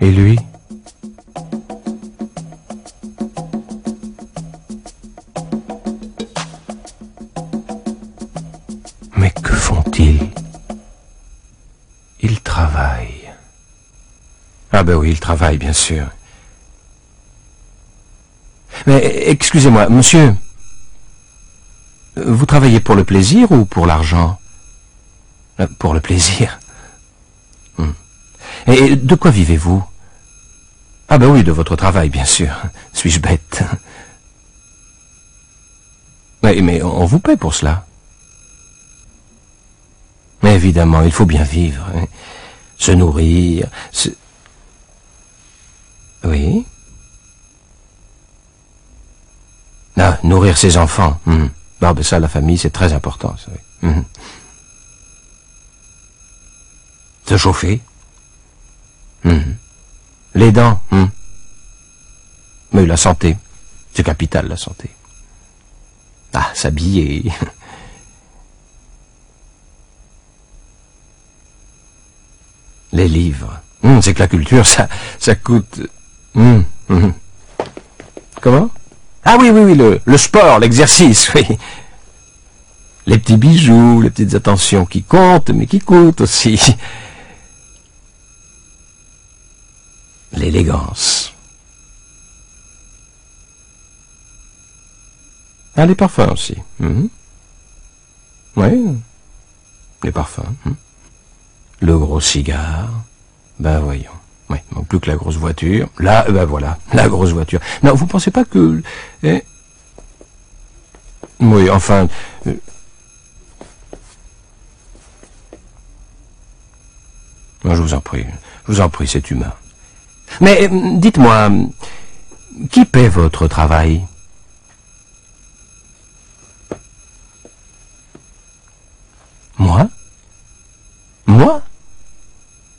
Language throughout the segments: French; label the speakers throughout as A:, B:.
A: Et lui Mais que font-ils? Ils travaillent. Ah ben oui, ils travaillent, bien sûr. Mais excusez-moi, monsieur. Vous travaillez pour le plaisir ou pour l'argent? Euh, Pour le plaisir. Hmm. Et de quoi vivez-vous? Ah ben oui, de votre travail, bien sûr. Suis-je bête? Mais, mais on vous paie pour cela. Mais évidemment, il faut bien vivre. hein. Se nourrir. Oui? Ah, nourrir ses enfants. hmm. Ah, ben ça, la famille, c'est très important. Ça, oui. Mhm. Se chauffer. Mhm. Les dents. hmm. Mais la santé. C'est capital, la santé. Ah, s'habiller. Les livres. Hum, c'est que la culture, ça, ça coûte. Hum, hum. Comment? Ah oui, oui, oui, le, le sport, l'exercice, oui. Les petits bijoux, les petites attentions qui comptent, mais qui coûtent aussi. L'élégance. Ah, les parfums aussi. Mhm. Oui, les parfums. mhm. Le gros cigare. Ben voyons. Oui, non plus que la grosse voiture. Là, ben voilà, la grosse voiture. Non, vous pensez pas que... eh, Oui, enfin... euh, je vous en prie, je vous en prie, c'est humain. Mais euh, dites-moi, qui paie votre travail? Moi? Moi?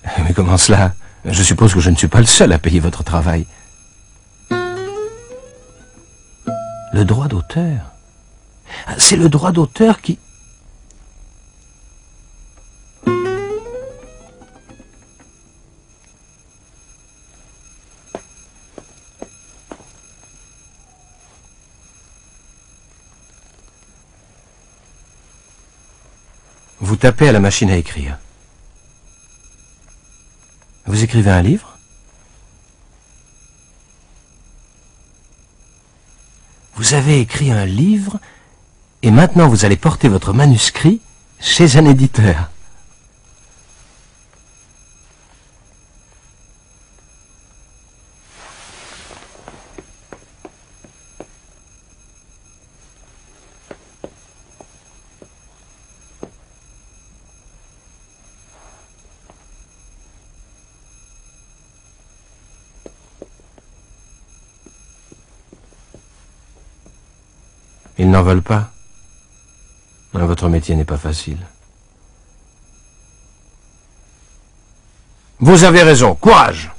A: Mais comment cela? Je suppose que je ne suis pas le seul à payer votre travail. Le droit d'auteur. Ah, C'est le droit d'auteur qui... Vous tapez à la machine à écrire. Vous écrivez un livre Vous avez écrit un livre et maintenant vous allez porter votre manuscrit chez un éditeur. Ils n'en veulent pas. Ah, Votre métier n'est pas facile. Vous avez raison. Courage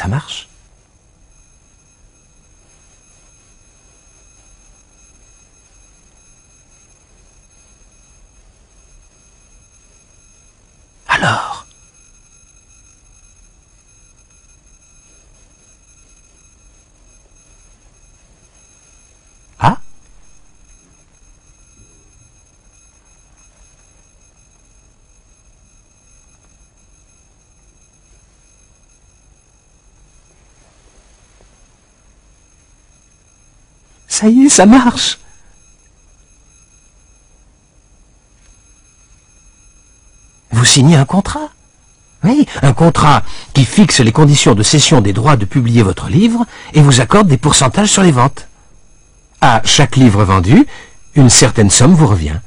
A: Ça marche Alors Ça y est, ça marche. Vous signez un contrat? Oui, un contrat qui fixe les conditions de cession des droits de publier votre livre et vous accorde des pourcentages sur les ventes. À chaque livre vendu, une certaine somme vous revient.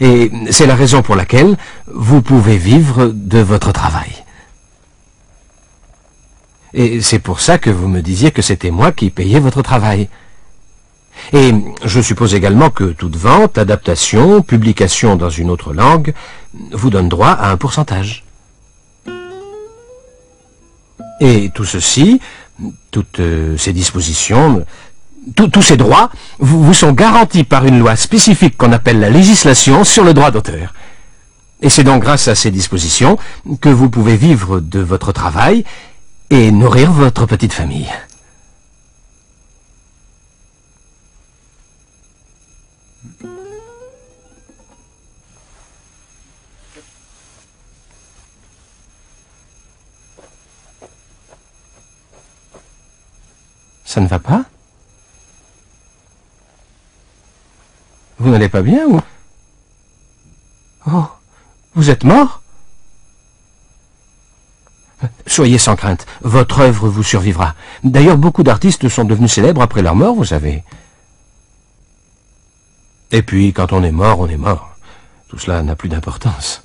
A: Et c'est la raison pour laquelle vous pouvez vivre de votre travail. Et c'est pour ça que vous me disiez que c'était moi qui payais votre travail. Et je suppose également que toute vente, adaptation, publication dans une autre langue vous donne droit à un pourcentage. Et tout ceci, toutes euh, ces dispositions, tous ces droits vous, vous sont garantis par une loi spécifique qu'on appelle la législation sur le droit d'auteur. Et c'est donc grâce à ces dispositions que vous pouvez vivre de votre travail et nourrir votre petite famille. Ne va pas Vous n'allez pas bien ou Oh, vous êtes mort? Soyez sans crainte, votre œuvre vous survivra. D'ailleurs, beaucoup d'artistes sont devenus célèbres après leur mort, vous savez. Et puis, quand on est mort, on est mort. Tout cela n'a plus d'importance.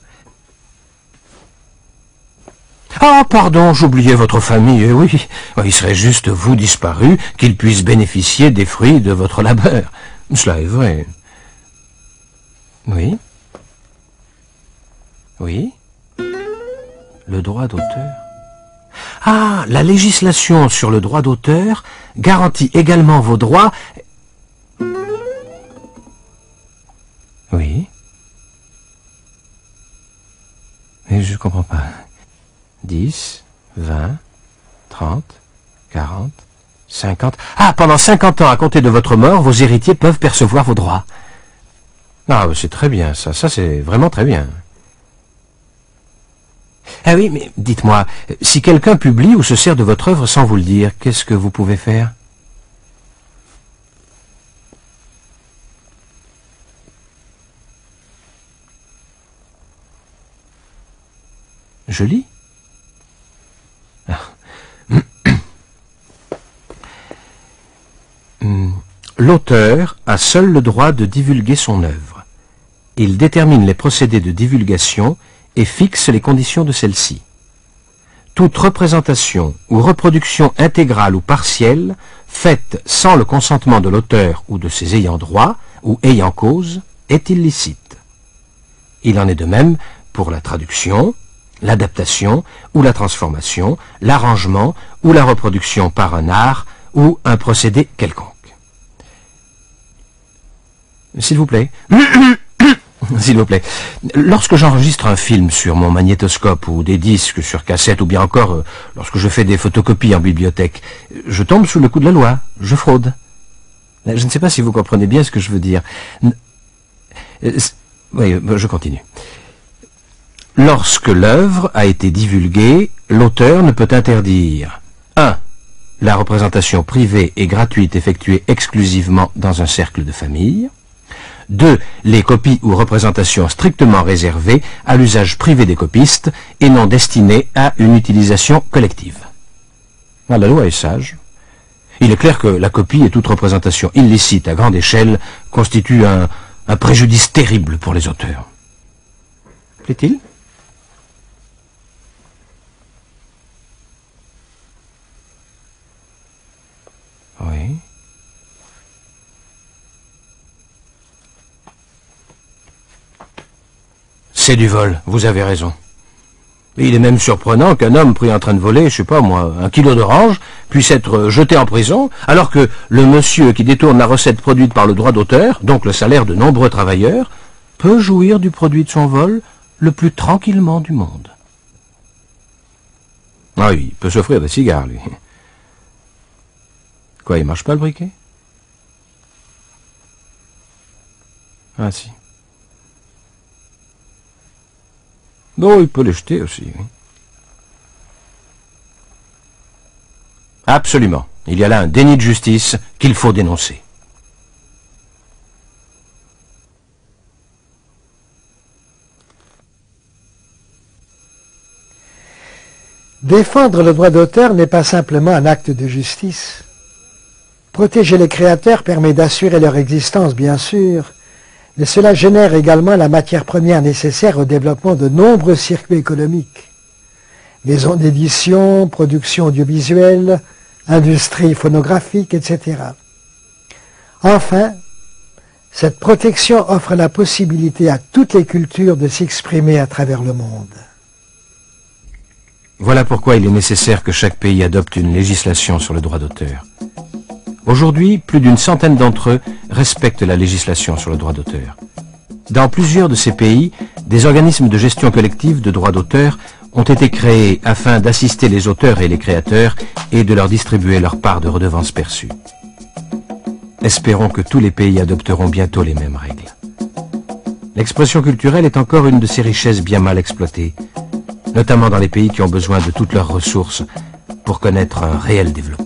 A: Ah, pardon, j'oubliais votre famille, oui. Il serait juste vous disparu qu'ils puissent bénéficier des fruits de votre labeur. Cela est vrai. Oui Oui Le droit d'auteur Ah, la législation sur le droit d'auteur garantit également vos droits... Oui Mais je comprends pas. 10, 20, 30, 40, 50... Ah, pendant 50 ans à compter de votre mort, vos héritiers peuvent percevoir vos droits. Ah, c'est très bien, ça. Ça, c'est vraiment très bien. Ah oui, mais dites-moi, si quelqu'un publie ou se sert de votre œuvre sans vous le dire, qu'est-ce que vous pouvez faire? Je L'auteur a seul le droit de divulguer son œuvre. Il détermine les procédés de divulgation et fixe les conditions de celle-ci. Toute représentation ou reproduction intégrale ou partielle faite sans le consentement de l'auteur ou de ses ayants droit ou ayant cause est illicite. Il en est de même pour la traduction, l'adaptation ou la transformation, l'arrangement ou la reproduction par un art ou un procédé quelconque. S'il vous plaît. S'il vous plaît. Lorsque j'enregistre un film sur mon magnétoscope ou des disques sur cassette ou bien encore euh, lorsque je fais des photocopies en bibliothèque, je tombe sous le coup de la loi. Je fraude. Je ne sais pas si vous comprenez bien ce que je veux dire. Euh, oui, euh, je continue. Lorsque l'œuvre a été divulguée, l'auteur ne peut interdire 1. La représentation privée et gratuite effectuée exclusivement dans un cercle de famille. 2. Les copies ou représentations strictement réservées à l'usage privé des copistes et non destinées à une utilisation collective. La loi est sage. Il est clair que la copie et toute représentation illicite à grande échelle constituent un, un préjudice terrible pour les auteurs. Plaît-il? Oui. C'est du vol, vous avez raison. Il est même surprenant qu'un homme pris en train de voler, je sais pas moi, un kilo d'orange, puisse être jeté en prison, alors que le monsieur qui détourne la recette produite par le droit d'auteur, donc le salaire de nombreux travailleurs, peut jouir du produit de son vol le plus tranquillement du monde. Ah oui, il peut s'offrir des cigares, lui. Quoi, il marche pas le briquet? Ah si. Non, il peut les jeter aussi. Absolument. Il y a là un déni de justice qu'il faut dénoncer.
B: Défendre le droit d'auteur n'est pas simplement un acte de justice. Protéger les créateurs permet d'assurer leur existence, bien sûr, mais cela génère également la matière première nécessaire au développement de nombreux circuits économiques. Maisons d'édition, production audiovisuelle, industrie phonographique, etc. Enfin, cette protection offre la possibilité à toutes les cultures de s'exprimer à travers le monde.
A: Voilà pourquoi il est nécessaire que chaque pays adopte une législation sur le droit d'auteur. Aujourd'hui, plus d'une centaine d'entre eux respectent la législation sur le droit d'auteur. Dans plusieurs de ces pays, des organismes de gestion collective de droits d'auteur ont été créés afin d'assister les auteurs et les créateurs et de leur distribuer leur part de redevances perçues. Espérons que tous les pays adopteront bientôt les mêmes règles. L'expression culturelle est encore une de ces richesses bien mal exploitées, notamment dans les pays qui ont besoin de toutes leurs ressources pour connaître un réel développement.